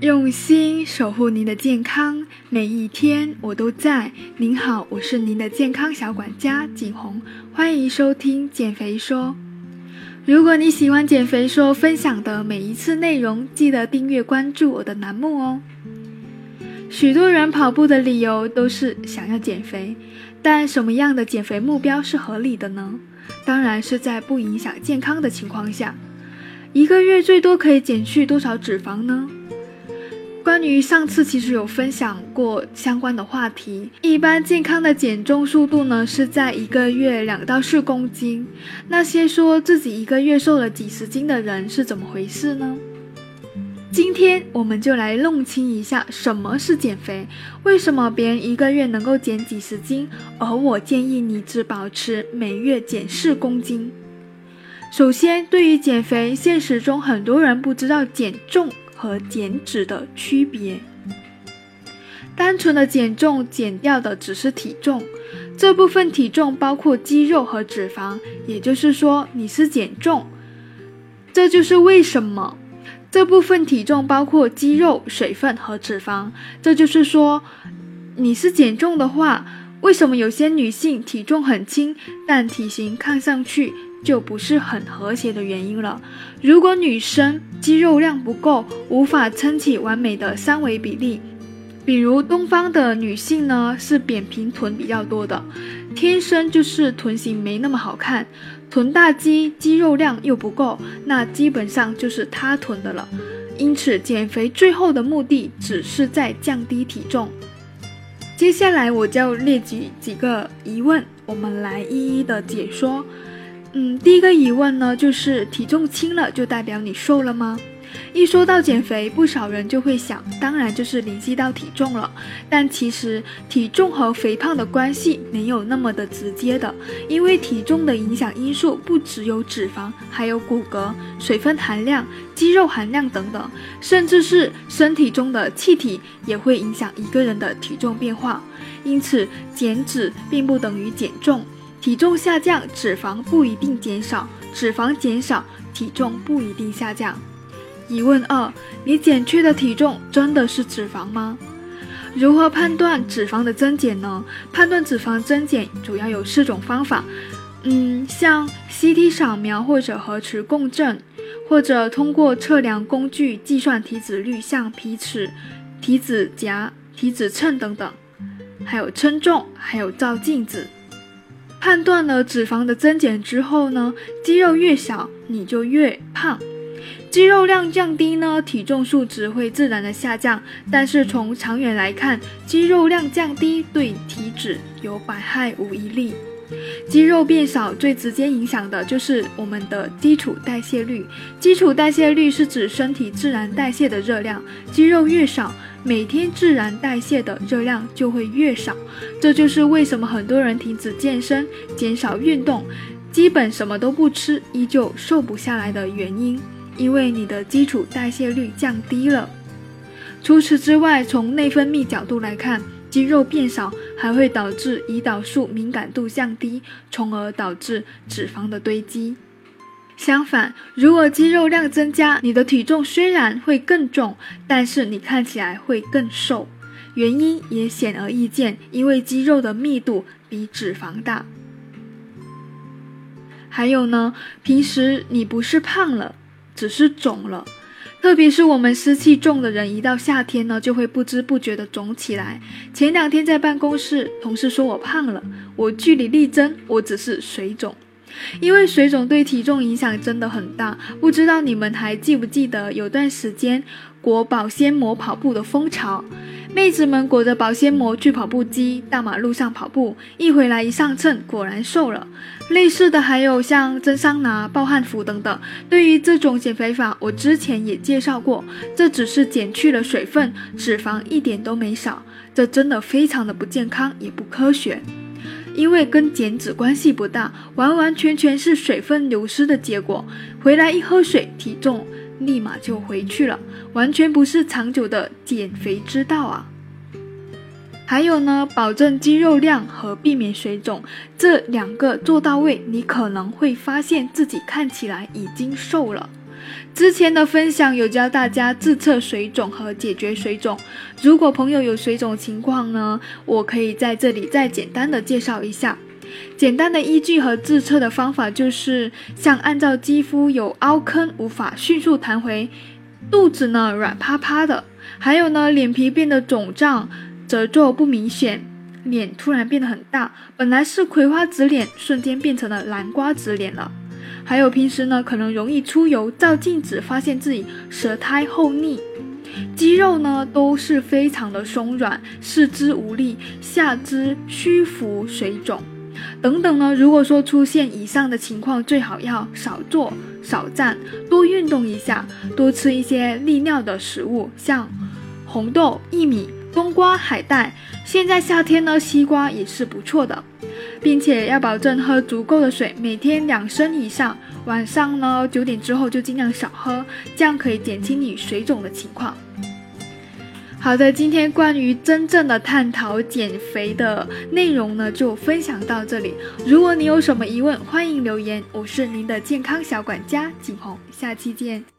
用心守护您的健康，每一天我都在。您好，我是您的健康小管家景红，欢迎收听减肥说。如果你喜欢减肥说分享的每一次内容，记得订阅关注我的栏目哦。许多人跑步的理由都是想要减肥，但什么样的减肥目标是合理的呢？当然是在不影响健康的情况下。一个月最多可以减去多少脂肪呢？关于上次其实有分享过相关的话题，一般健康的减重速度呢是在一个月两到四公斤。那些说自己一个月瘦了几十斤的人是怎么回事呢？今天我们就来弄清一下什么是减肥，为什么别人一个月能够减几十斤，而我建议你只保持每月减四公斤。首先，对于减肥，现实中很多人不知道减重。和减脂的区别，单纯的减重减掉的只是体重，这部分体重包括肌肉和脂肪，也就是说你是减重。这就是为什么这部分体重包括肌肉、水分和脂肪。这就是说你是减重的话，为什么有些女性体重很轻，但体型看上去？就不是很和谐的原因了。如果女生肌肉量不够，无法撑起完美的三维比例，比如东方的女性呢是扁平臀比较多的，天生就是臀型没那么好看，臀大肌肌肉量又不够，那基本上就是塌臀的了。因此，减肥最后的目的只是在降低体重。接下来我就列举几个疑问，我们来一一的解说。嗯，第一个疑问呢，就是体重轻了就代表你瘦了吗？一说到减肥，不少人就会想，当然就是联系到体重了。但其实体重和肥胖的关系没有那么的直接的，因为体重的影响因素不只有脂肪，还有骨骼、水分含量、肌肉含量等等，甚至是身体中的气体也会影响一个人的体重变化。因此，减脂并不等于减重。体重下降，脂肪不一定减少；脂肪减少，体重不一定下降。疑问二：你减去的体重真的是脂肪吗？如何判断脂肪的增减呢？判断脂肪增减主要有四种方法，嗯，像 CT 扫描或者核磁共振，或者通过测量工具计算体脂率，像皮尺、体脂夹、体脂秤等等，还有称重，还有照镜子。判断了脂肪的增减之后呢，肌肉越小你就越胖，肌肉量降低呢，体重数值会自然的下降。但是从长远来看，肌肉量降低对体脂有百害无一利。肌肉变少最直接影响的就是我们的基础代谢率。基础代谢率是指身体自然代谢的热量，肌肉越少。每天自然代谢的热量就会越少，这就是为什么很多人停止健身、减少运动，基本什么都不吃，依旧瘦不下来的原因。因为你的基础代谢率降低了。除此之外，从内分泌角度来看，肌肉变少还会导致胰岛素敏感度降低，从而导致脂肪的堆积。相反，如果肌肉量增加，你的体重虽然会更重，但是你看起来会更瘦。原因也显而易见，因为肌肉的密度比脂肪大。还有呢，平时你不是胖了，只是肿了。特别是我们湿气重的人，一到夏天呢，就会不知不觉的肿起来。前两天在办公室，同事说我胖了，我据理力争，我只是水肿。因为水肿对体重影响真的很大，不知道你们还记不记得有段时间裹保鲜膜跑步的风潮，妹子们裹着保鲜膜去跑步机、大马路上跑步，一回来一上秤，果然瘦了。类似的还有像蒸桑拿、暴汗服等等。对于这种减肥法，我之前也介绍过，这只是减去了水分，脂肪一点都没少，这真的非常的不健康，也不科学。因为跟减脂关系不大，完完全全是水分流失的结果。回来一喝水，体重立马就回去了，完全不是长久的减肥之道啊！还有呢，保证肌肉量和避免水肿这两个做到位，你可能会发现自己看起来已经瘦了。之前的分享有教大家自测水肿和解决水肿。如果朋友有水肿情况呢，我可以在这里再简单的介绍一下。简单的依据和自测的方法就是，像按照肌肤有凹坑无法迅速弹回，肚子呢软趴趴的，还有呢脸皮变得肿胀，褶皱不明显，脸突然变得很大，本来是葵花籽脸，瞬间变成了南瓜籽脸了。还有平时呢可能容易出油，照镜子发现自己舌苔厚腻，肌肉呢都是非常的松软，四肢无力，下肢虚浮水肿。等等呢？如果说出现以上的情况，最好要少坐、少站，多运动一下，多吃一些利尿的食物，像红豆、薏米、冬瓜、海带。现在夏天呢，西瓜也是不错的，并且要保证喝足够的水，每天两升以上。晚上呢，九点之后就尽量少喝，这样可以减轻你水肿的情况。好的，今天关于真正的探讨减肥的内容呢，就分享到这里。如果你有什么疑问，欢迎留言。我是您的健康小管家景红，下期见。